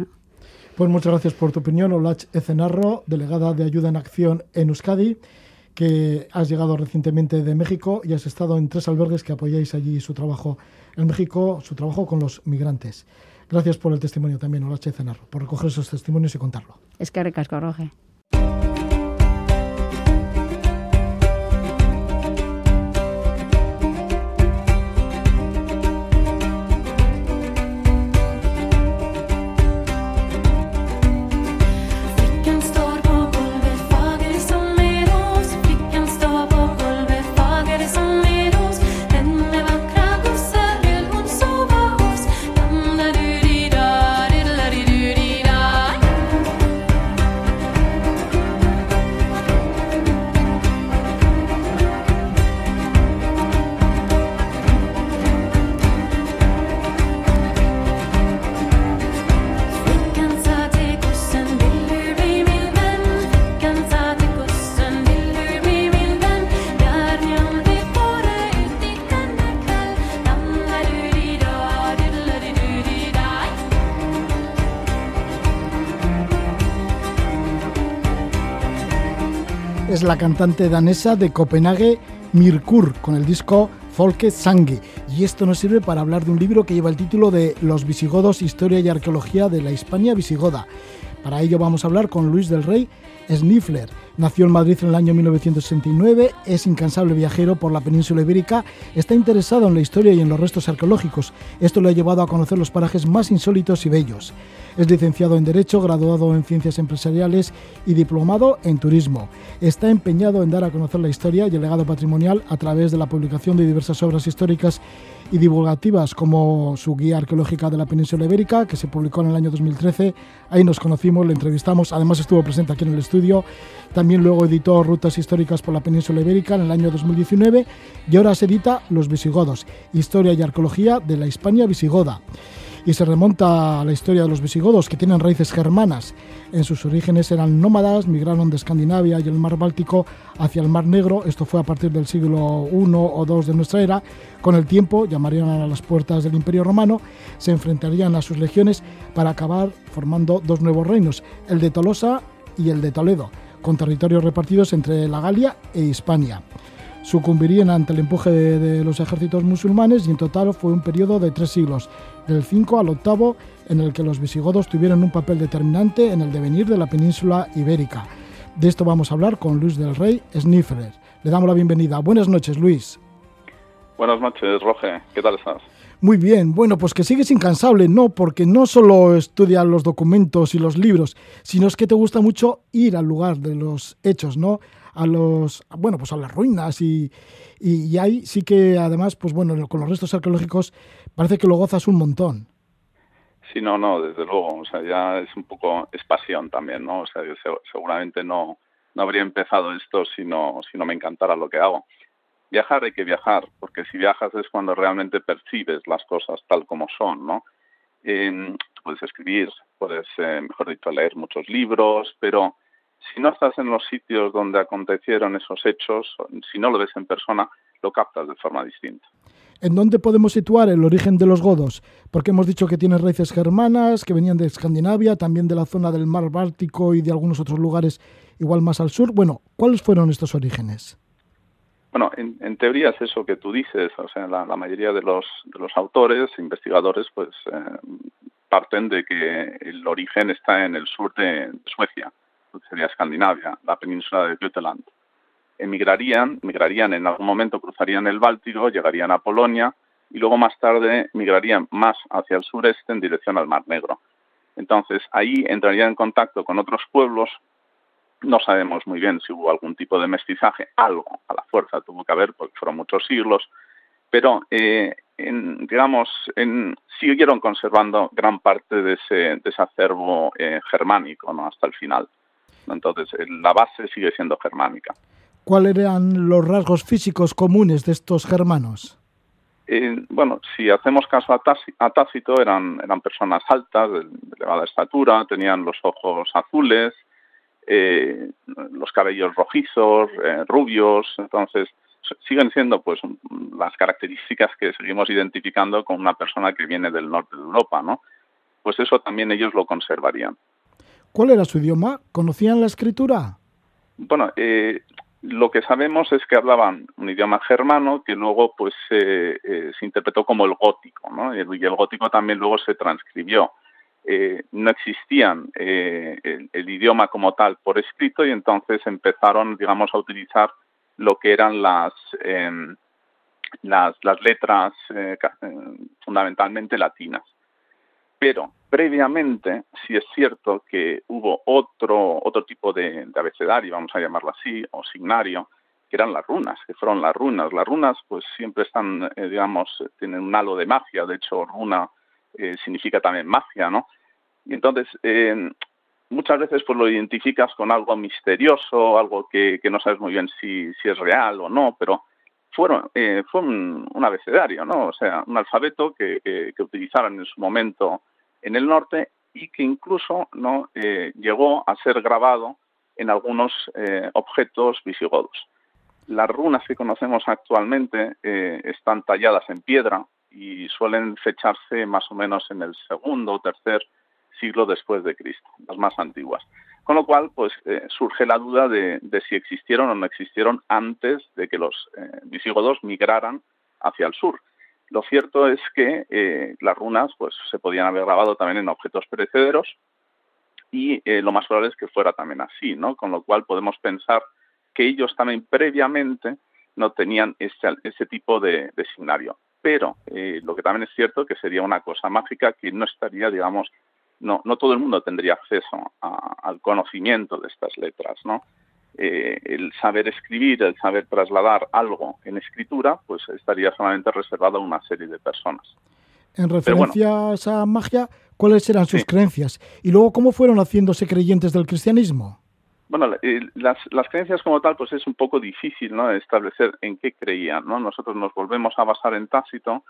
Pues muchas gracias por tu opinión, Olach Ecenarro, delegada de Ayuda en Acción en Euskadi, que has llegado recientemente de México y has estado en tres albergues que apoyáis allí su trabajo en México, su trabajo con los migrantes. Gracias por el testimonio también, Olache Cenarro, por recoger esos testimonios y contarlo. Es que recasco, Roge. La cantante danesa de Copenhague, Mirkur, con el disco Folke Sangue. Y esto nos sirve para hablar de un libro que lleva el título de Los visigodos, historia y arqueología de la Hispania visigoda. Para ello vamos a hablar con Luis del Rey Snifler. Nació en Madrid en el año 1969, es incansable viajero por la península ibérica, está interesado en la historia y en los restos arqueológicos. Esto le ha llevado a conocer los parajes más insólitos y bellos. Es licenciado en Derecho, graduado en Ciencias Empresariales y diplomado en Turismo. Está empeñado en dar a conocer la historia y el legado patrimonial a través de la publicación de diversas obras históricas y divulgativas como su guía arqueológica de la península ibérica, que se publicó en el año 2013. Ahí nos conocimos, le entrevistamos, además estuvo presente aquí en el estudio. También luego editó Rutas históricas por la península ibérica en el año 2019 y ahora se edita Los visigodos, historia y arqueología de la Hispania visigoda. Y se remonta a la historia de los visigodos, que tienen raíces germanas. En sus orígenes eran nómadas, migraron de Escandinavia y el mar Báltico hacia el mar Negro, esto fue a partir del siglo I o II de nuestra era. Con el tiempo llamarían a las puertas del Imperio Romano, se enfrentarían a sus legiones para acabar formando dos nuevos reinos, el de Tolosa y el de Toledo, con territorios repartidos entre la Galia e Hispania sucumbirían ante el empuje de, los ejércitos musulmanes y en total fue un periodo de tres siglos, del 5 al octavo, en el que los visigodos tuvieron un papel determinante en el devenir de la península ibérica. De esto vamos a hablar con Luis del Rey Sniffer. Le damos la bienvenida. Buenas noches, Luis. Buenas noches, Roge. ¿Qué tal estás? Muy bien, bueno, pues que sigues incansable, ¿no? Porque no solo estudias los documentos y los libros, sino es que te gusta mucho ir al lugar de los hechos, ¿no? A los, bueno, pues a las ruinas y, y, ahí sí que además, pues bueno, con los restos arqueológicos parece que lo gozas un montón. Sí, no, no, desde luego, o sea, ya es un poco, es pasión también, ¿no? O sea, yo seguramente no, no habría empezado esto si no, si no me encantara lo que hago. Viajar hay que viajar, porque si viajas es cuando realmente percibes las cosas tal como son, ¿no? Puedes escribir, puedes, eh, mejor dicho, leer muchos libros, pero si no estás en los sitios donde acontecieron esos hechos, si no lo ves en persona, lo captas de forma distinta. ¿En dónde podemos situar el origen de los godos? Porque hemos dicho que tiene raíces germanas, que venían de Escandinavia, también de la zona del mar Báltico y de algunos otros lugares igual más al sur. Bueno, ¿cuáles fueron estos orígenes? Bueno, en, teoría es eso que tú dices. O sea, la, mayoría de los, de los autores, investigadores, pues eh, parten de que el origen está en el sur de Suecia sería Escandinavia, la península de Jutland. Emigrarían, migrarían en algún momento, cruzarían el Báltico, llegarían a Polonia y luego más tarde migrarían más hacia el sureste en dirección al Mar Negro. Entonces ahí entrarían en contacto con otros pueblos. No sabemos muy bien si hubo algún tipo de mestizaje, algo a la fuerza tuvo que haber porque fueron muchos siglos, pero eh, digamos, en, siguieron conservando gran parte de ese, acervo eh, germánico ¿no? hasta el final. Entonces, la base sigue siendo germánica. ¿Cuáles eran los rasgos físicos comunes de estos germanos? Eh, bueno, si hacemos caso a, Tácito, eran, eran personas altas, de, elevada estatura, tenían los ojos azules, eh, los cabellos rojizos, eh, rubios, entonces siguen siendo pues las características que seguimos identificando con una persona que viene del norte de Europa, ¿no? Pues eso también ellos lo conservarían. ¿Cuál era su idioma? ¿Conocían la escritura? Bueno, eh, lo que sabemos es que hablaban un idioma germano que luego pues eh, se interpretó como el gótico, ¿no? Y el, gótico también luego se transcribió. Eh, no existían el, idioma como tal por escrito y entonces empezaron, digamos, a utilizar lo que eran las em, las, las, letras fundamentalmente latinas. Pero previamente, sí es cierto que hubo otro, otro tipo de, abecedario, vamos a llamarlo así, o signario, que eran las runas, que fueron las runas. Las runas, pues siempre están, eh, digamos, tienen un halo de magia, de hecho, runa eh, significa también magia, ¿no? Y entonces, eh, muchas veces pues lo identificas con algo misterioso, algo que, no sabes muy bien si, si, es real o no, pero fueron, fue un, abecedario, ¿no? O sea, un alfabeto que, que, utilizaron en su momento en el norte y que incluso no eh, llegó a ser grabado en algunos eh, objetos visigodos. Las runas que conocemos actualmente eh, están talladas en piedra y suelen fecharse más o menos en el segundo o tercer siglo después de Cristo, las más antiguas. Con lo cual, pues surge la duda de, si existieron o no existieron antes de que los visigodos migraran hacia el sur. Lo cierto es que eh, las runas pues, se podían haber grabado también en objetos perecederos y eh, lo más probable es que fuera también así, ¿no? Con lo cual podemos pensar que ellos también previamente no tenían ese, ese tipo de, de signario. Pero eh, lo que también es cierto que sería una cosa mágica que no estaría, digamos, no, no todo el mundo tendría acceso al conocimiento de estas letras, ¿no? Eh, el saber escribir, el saber trasladar algo en escritura, pues estaría solamente reservado a una serie de personas. En referencia a esa magia, ¿cuáles eran sus creencias? Y luego, ¿cómo fueron haciéndose creyentes del cristianismo? Bueno, eh, las, las, creencias como tal, pues es un poco difícil ¿no? establecer en qué creían. ¿no? Nosotros nos volvemos a basar en Tácito.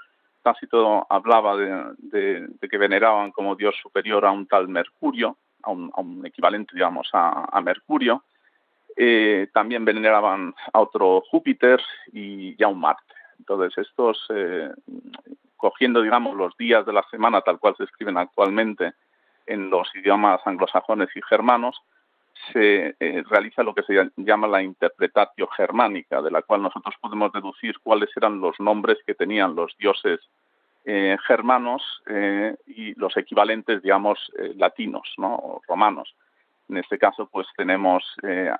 Tácito hablaba de, que veneraban como dios superior a un tal Mercurio, a un, equivalente, digamos, a, Mercurio. Eh, también veneraban a otro Júpiter y, a un Marte. Entonces, estos, eh, cogiendo, digamos, los días de la semana tal cual se escriben actualmente en los idiomas anglosajones y germanos, se eh, realiza lo que se llama la interpretatio germánica, de la cual nosotros podemos deducir cuáles eran los nombres que tenían los dioses eh, germanos eh, y los equivalentes, digamos, latinos ¿no? o romanos. En este caso, pues tenemos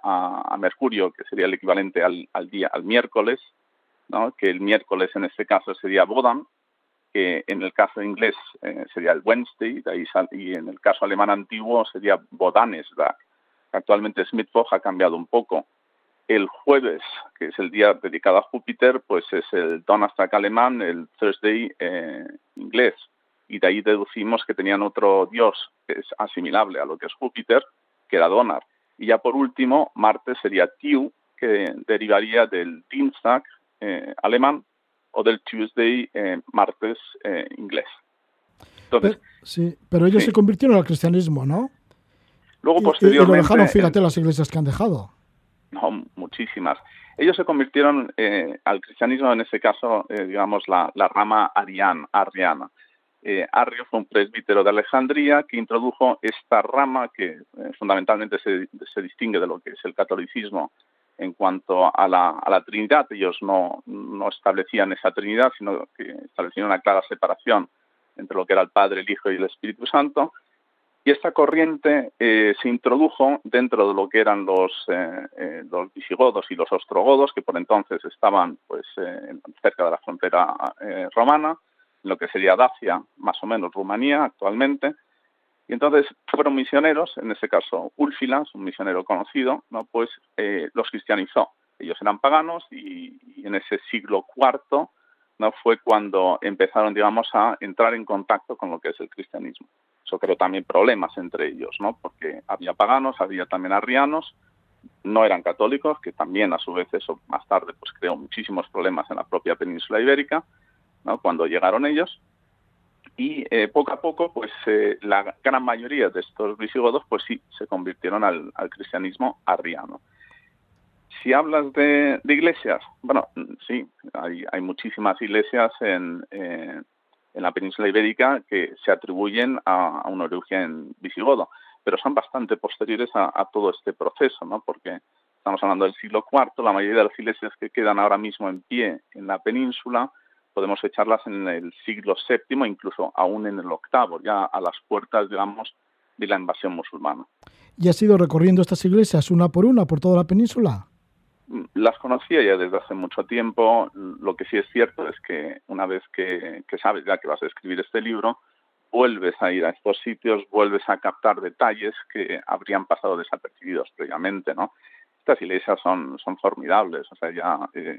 a, Mercurio, que sería el equivalente al, día, al miércoles, ¿no? que el miércoles en este caso sería Bodam, que en el caso inglés sería el Wednesday, y en el caso alemán antiguo sería Bodanesdag. Actualmente Smith-Fogg ha cambiado un poco. El jueves, que es el día dedicado a Júpiter, pues es el Donnerstag alemán, el Thursday eh, inglés. Y de ahí deducimos que tenían otro dios que es asimilable a lo que es Júpiter, que era Donar. Y ya por último, martes sería Tiu, que derivaría del Dienstag eh, alemán o del Tuesday eh, martes inglés. pero, sí, pero ellos se convirtieron al cristianismo, ¿no? Luego, posteriormente... Y, lo dejaron, fíjate, las iglesias que han dejado. No, muchísimas. Ellos se convirtieron eh, al cristianismo, en ese caso, eh, digamos, la, rama ariana. arriana. Eh, Arrio fue un presbítero de Alejandría que introdujo esta rama que fundamentalmente se, se, distingue de lo que es el catolicismo en cuanto a la, a la Trinidad. Ellos no, no establecían esa Trinidad, sino que establecían una clara separación entre lo que era el Padre, el Hijo y el Espíritu Santo y esta corriente eh, se introdujo dentro de lo que eran los, eh, eh, los visigodos y los ostrogodos, que por entonces estaban pues, cerca de la frontera romana, en lo que sería Dacia, más o menos Rumanía actualmente. Y entonces fueron misioneros, en este caso Úlfilas, un misionero conocido, ¿no? pues los cristianizó. Ellos eran paganos y, y en ese siglo IV ¿no? fue cuando empezaron, digamos, a entrar en contacto con lo que es el cristianismo eso creó también problemas entre ellos, ¿no? Porque había paganos, había también arrianos, no eran católicos, que también a su vez eso más tarde pues creó muchísimos problemas en la propia península ibérica, ¿no? Cuando llegaron ellos. Y eh, poco a poco, pues eh, la gran mayoría de estos visigodos, pues sí, se convirtieron al, cristianismo arriano. Si hablas de, iglesias, bueno, sí, hay, muchísimas iglesias en, eh, en la península ibérica que se atribuyen a, a un origen visigodo, pero son bastante posteriores a, todo este proceso, ¿no? porque estamos hablando del siglo IV, la mayoría de las iglesias que quedan ahora mismo en pie en la península podemos echarlas en el siglo VII, incluso aún en el VIII, ya a las puertas, digamos, de la invasión musulmana. ¿Y has ido recorriendo estas iglesias una por una por toda la península? Las conocía ya desde hace mucho tiempo. Lo que sí es cierto es que una vez que, sabes ya que vas a escribir este libro, vuelves a ir a estos sitios, vuelves a captar detalles que habrían pasado desapercibidos previamente, ¿no? Estas iglesias son, son formidables, o sea, ya eh,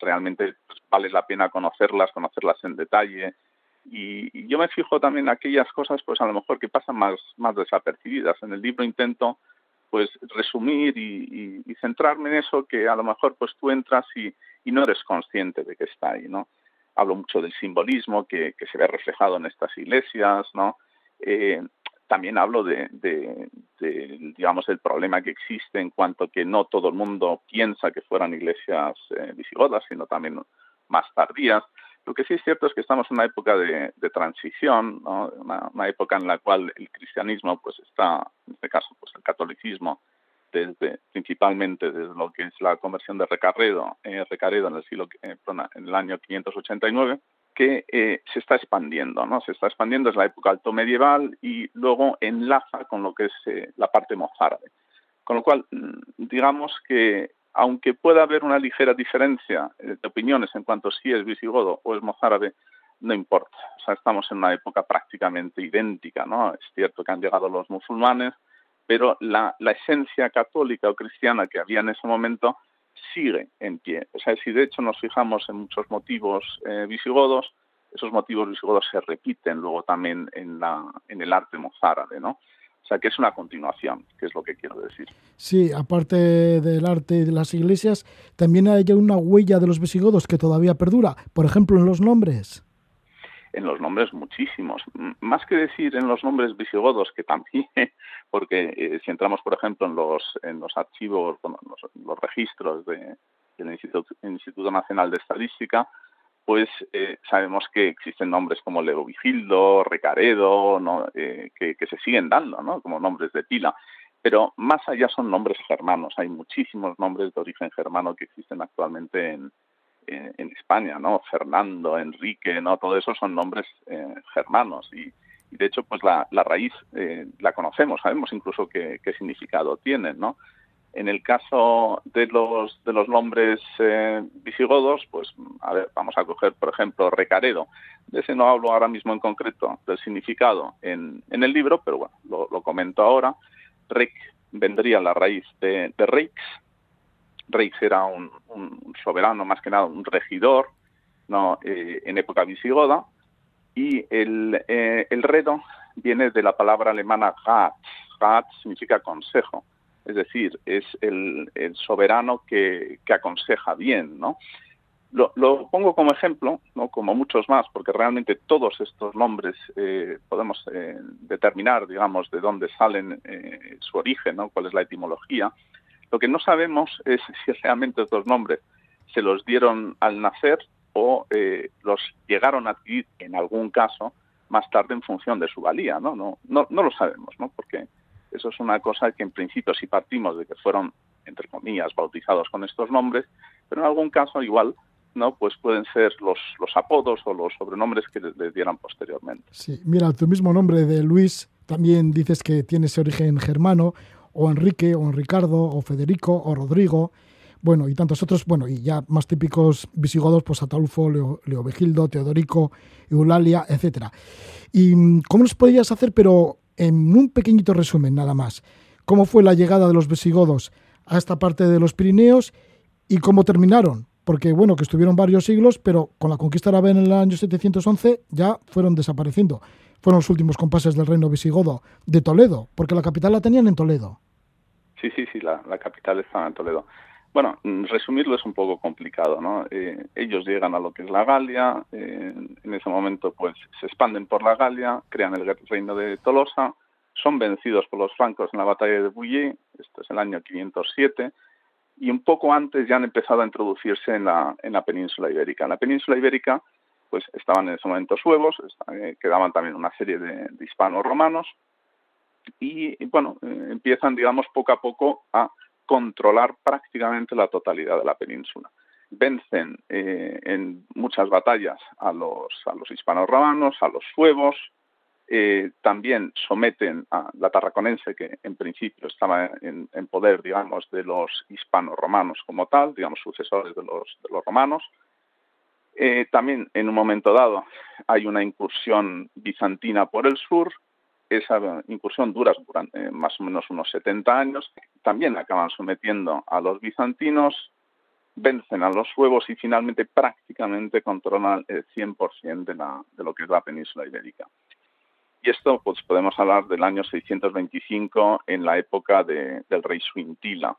realmente pues, vale la pena conocerlas, conocerlas en detalle. Y, yo me fijo también en aquellas cosas, pues a lo mejor que pasan más, más desapercibidas. En el libro intento pues resumir y, centrarme en eso que a lo mejor pues tú entras y, no eres consciente de que está ahí, ¿no? Hablo mucho del simbolismo que, se ve reflejado en estas iglesias, ¿no? Eh, también hablo de, digamos, el problema que existe en cuanto que no todo el mundo piensa que fueran iglesias eh, visigodas, sino también más tardías. Lo que sí es cierto es que estamos en una época de, transición, una, época en la cual el cristianismo pues está, en este caso, pues el catolicismo, desde principalmente desde lo que es la conversión de Recaredo, eh, Recaredo en el siglo eh, en el año 589, que eh, se está expandiendo, ¿no? Se está expandiendo, es la época alto medieval y luego enlaza con lo que es eh, la parte mozárabe. Con lo cual, mm, digamos que aunque pueda haber una ligera diferencia eh, de opiniones en cuanto a si es visigodo o es mozárabe, no importa. O sea, estamos en una época prácticamente idéntica, ¿no? Es cierto que han llegado los musulmanes, pero la, esencia católica o cristiana que había en ese momento sigue en pie. O sea, si de hecho nos fijamos en muchos motivos eh, visigodos, esos motivos visigodos se repiten luego también en, la, en el arte mozárabe, ¿no? O sea, que es una continuación, que es lo que quiero decir. Sí, aparte del arte y de las iglesias, también hay una huella de los visigodos que todavía perdura, por ejemplo, en los nombres. en los nombres muchísimos. Más que decir en los nombres visigodos, que también, porque eh, si entramos, por ejemplo, en los, en los archivos, los, registros de, del Instituto, Nacional de Estadística, pues eh, sabemos que existen nombres como Leovigildo, Recaredo, ¿no? Eh, que, se siguen dando, ¿no? como nombres de pila. Pero más allá son nombres germanos. Hay muchísimos nombres de origen germano que existen actualmente en, España, ¿no? Fernando, Enrique, ¿no? Todo eso son nombres eh, germanos y, de hecho, pues la, raíz eh, la conocemos, sabemos incluso qué, significado tienen, ¿no? En el caso de los de los nombres eh, visigodos, pues a ver, vamos a coger, por ejemplo, Recaredo. De ese no hablo ahora mismo en concreto del significado en, en el libro, pero bueno, lo, comento ahora. Rec vendría la raíz de, de Reix, Reix era un, soberano, más que nada un regidor, ¿no? Eh, en época visigoda, y el, eh, el redo viene de la palabra alemana Rat. Rat significa consejo, es decir, es el, soberano que, aconseja bien, ¿no? Lo, pongo como ejemplo, ¿no? como muchos más, porque realmente todos estos nombres eh, podemos determinar, digamos, de dónde salen su origen, ¿no? cuál es la etimología. Lo que no sabemos es si realmente estos nombres se los dieron al nacer o eh, los llegaron a adquirir en algún caso más tarde en función de su valía, ¿no? No, no, no lo sabemos, ¿no? Porque eso es una cosa que en principio si partimos de que fueron, entre comillas, bautizados con estos nombres, pero en algún caso igual ¿no? Pues pueden ser los, los apodos o los sobrenombres que les, dieran posteriormente. Sí, mira, tu mismo nombre de Luis también dices que tiene ese origen germano o Enrique, o Ricardo, o Federico, o Rodrigo, bueno, y tantos otros, bueno, y ya más típicos visigodos, pues Ataulfo, Leo, Leovigildo, Teodorico, Eulalia, etcétera. ¿Y mm, cómo nos podías hacer, pero en un pequeñito resumen nada más, cómo fue la llegada de los visigodos a esta parte de los Pirineos y cómo terminaron? Porque, bueno, que estuvieron varios siglos, pero con la conquista árabe en el año 711 ya fueron desapareciendo fueron los últimos compases del reino visigodo de Toledo, porque la capital la tenían en Toledo. Sí, sí, sí, la, capital estaba en Toledo. Bueno, mm, resumirlo es un poco complicado, ¿no? Eh, ellos llegan a lo que es la Galia, eh, en ese momento pues se expanden por la Galia, crean el reino de Tolosa, son vencidos por los francos en la batalla de Bouillé, esto es el año 507, y un poco antes ya han empezado a introducirse en la, en la península ibérica. En la península ibérica pues estaban en ese momento suevos, eh, quedaban también una serie de, hispanos romanos y, bueno, empiezan, digamos, poco a poco a controlar prácticamente la totalidad de la península. Vencen eh, en muchas batallas a los, a los hispanos romanos, a los suevos, también someten a la tarraconense, que en principio estaba en, poder, digamos, de los hispanos romanos como tal, digamos, sucesores de los, de los romanos, eh, también en un momento dado hay una incursión bizantina por el sur. Esa incursión dura durante más o menos unos 70 años. También acaban sometiendo a los bizantinos, vencen a los suevos y finalmente prácticamente controlan el 100% de, la, lo que es la península ibérica. Y esto pues podemos hablar del año 625 en la época de, del rey Suintila.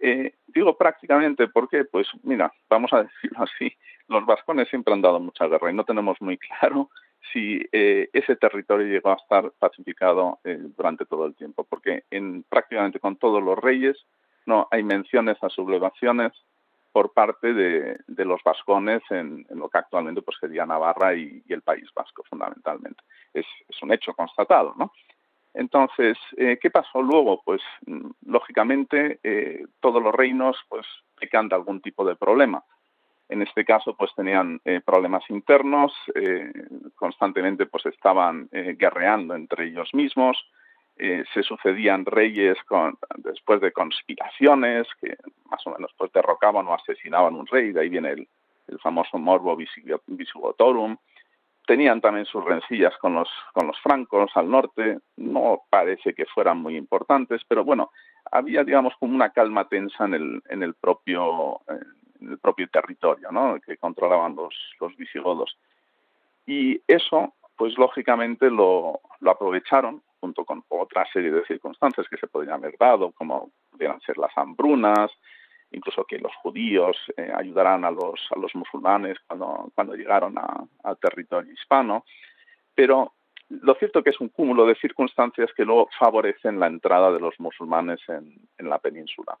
Eh, digo prácticamente porque, pues mira, vamos a decirlo así, los vascones siempre han dado mucha guerra y no tenemos muy claro si eh, ese territorio llegó a estar pacificado eh, durante todo el tiempo, porque en prácticamente con todos los reyes no hay menciones a sublevaciones por parte de, los vascones en, lo que actualmente pues, sería Navarra y, el País Vasco, fundamentalmente. Es, es, un hecho constatado, ¿no? Entonces, eh, ¿qué pasó luego? Pues, mm, lógicamente, todos los reinos pues, pecan de algún tipo de problema. En este caso, pues tenían eh, problemas internos, eh, constantemente pues estaban eh, guerreando entre ellos mismos, se sucedían reyes con, después de conspiraciones que más o menos pues derrocaban o asesinaban un rey, de ahí viene el, famoso morbo visigotorum. Tenían también sus rencillas con los, con los francos al norte, no parece que fueran muy importantes, pero bueno, había digamos como una calma tensa en el, en el propio el propio territorio ¿no? que controlaban los, visigodos. Y eso, pues lógicamente lo, aprovecharon junto con otra serie de circunstancias que se podrían haber dado, como pudieran ser las hambrunas, incluso que los judíos eh, ayudarán a los, musulmanes cuando, llegaron al territorio hispano, pero lo cierto que es un cúmulo de circunstancias que luego favorecen la entrada de los musulmanes en, en la península.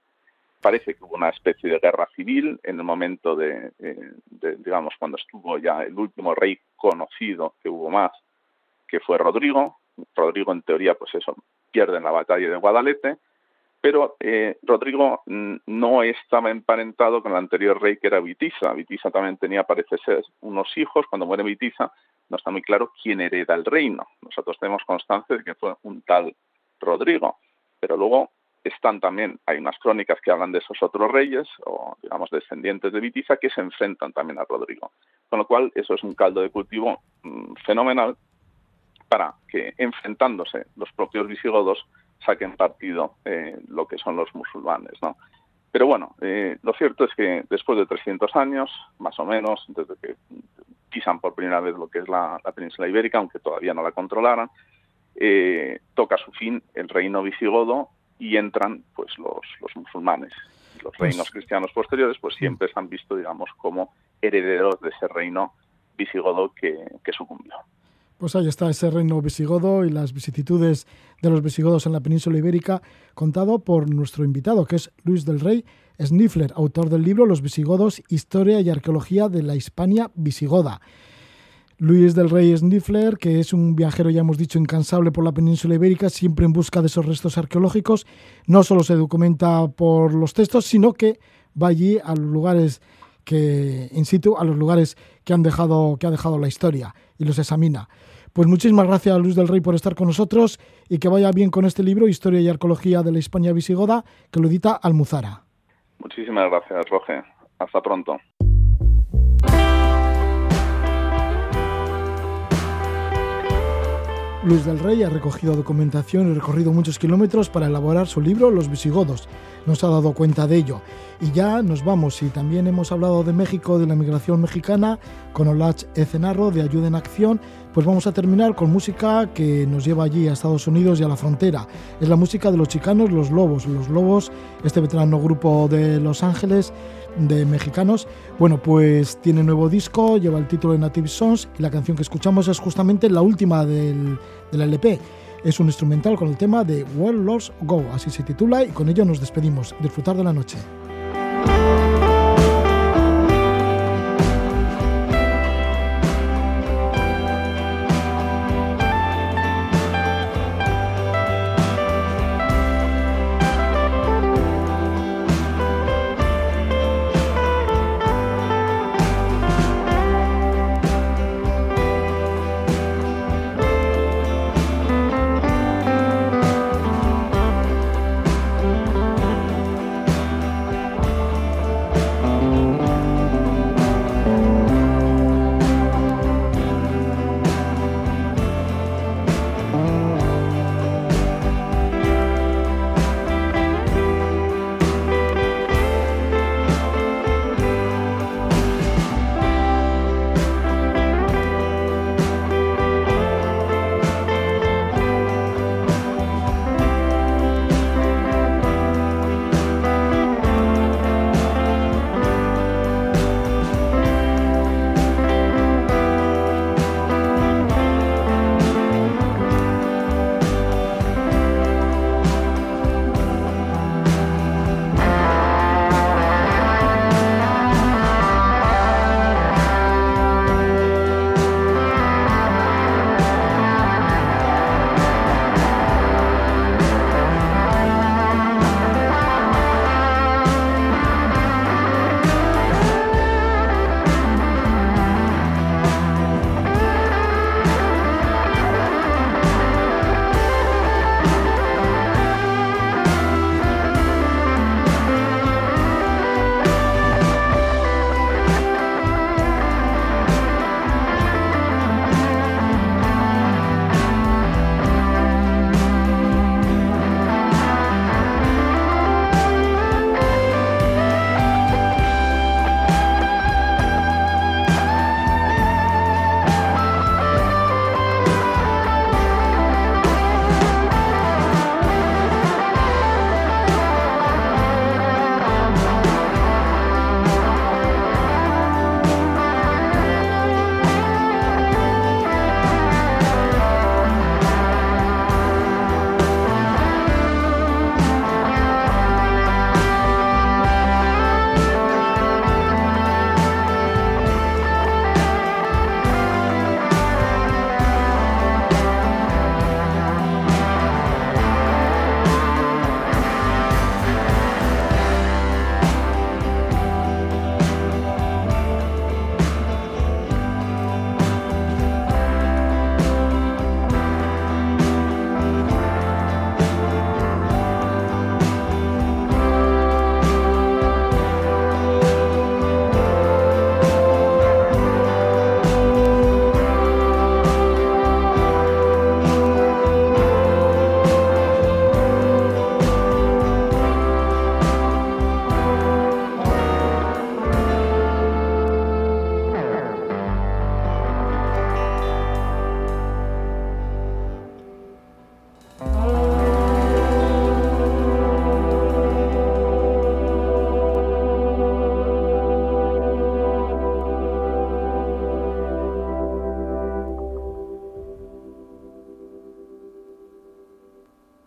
Parece que hubo una especie de guerra civil en el momento de, eh, de, digamos, cuando estuvo ya el último rey conocido que hubo más, que fue Rodrigo. Rodrigo, en teoría, pues eso, pierde en la batalla de Guadalete, pero eh, Rodrigo no estaba emparentado con el anterior rey que era Vitiza. Vitiza también tenía, parece ser, unos hijos. Cuando muere Vitiza, no está muy claro quién hereda el reino. Nosotros tenemos constancia de que fue un tal Rodrigo, pero luego están también, hay unas crónicas que hablan de esos otros reyes, o digamos descendientes de Vitiza, que se enfrentan también a Rodrigo. Con lo cual, eso es un caldo de cultivo mm, fenomenal para que, enfrentándose los propios visigodos, saquen partido eh, lo que son los musulmanes, ¿no? Pero bueno, eh, lo cierto es que después de 300 años, más o menos, desde que pisan por primera vez lo que es la, península ibérica, aunque todavía no la controlaran, eh, toca su fin el reino visigodo y entran pues los, los musulmanes. Los pues reinos cristianos posteriores pues siempre se han visto, digamos, como herederos de ese reino visigodo que, que sucumbió. Pues ahí está ese reino visigodo y las vicisitudes de los visigodos en la península ibérica, contado por nuestro invitado, que es Luis del Rey Snifler, autor del libro Los visigodos, Historia y Arqueología de la Hispania visigoda. Luis del Rey Snifler, que es un viajero, ya hemos dicho, incansable por la península ibérica, siempre en busca de esos restos arqueológicos, no solo se documenta por los textos, sino que va allí a los lugares que in situ, a los lugares que han dejado, que ha dejado la historia y los examina. Pues muchísimas gracias a Luis del Rey por estar con nosotros y que vaya bien con este libro, Historia y Arqueología de la Hispania Visigoda, que lo edita Almuzara. Muchísimas gracias, Roge. Hasta pronto. Luis del Rey ha recogido documentación y recorrido muchos kilómetros para elaborar su libro Los visigodos. Nos ha dado cuenta de ello. Y ya nos vamos. Y también hemos hablado de México, de la migración mexicana, con Olach Ecenarro de Ayuda en Acción. Pues vamos a terminar con música que nos lleva allí a Estados Unidos y a la frontera. Es la música de los chicanos Los Lobos. Los Lobos, este veterano grupo de Los Ángeles, de mexicanos. Bueno, pues tiene nuevo disco, lleva el título de Native Songs y la canción que escuchamos es justamente la última del, del LP. Es un instrumental con el tema de Where Lords Go, así se titula y con ello nos despedimos. Disfrutar de la noche.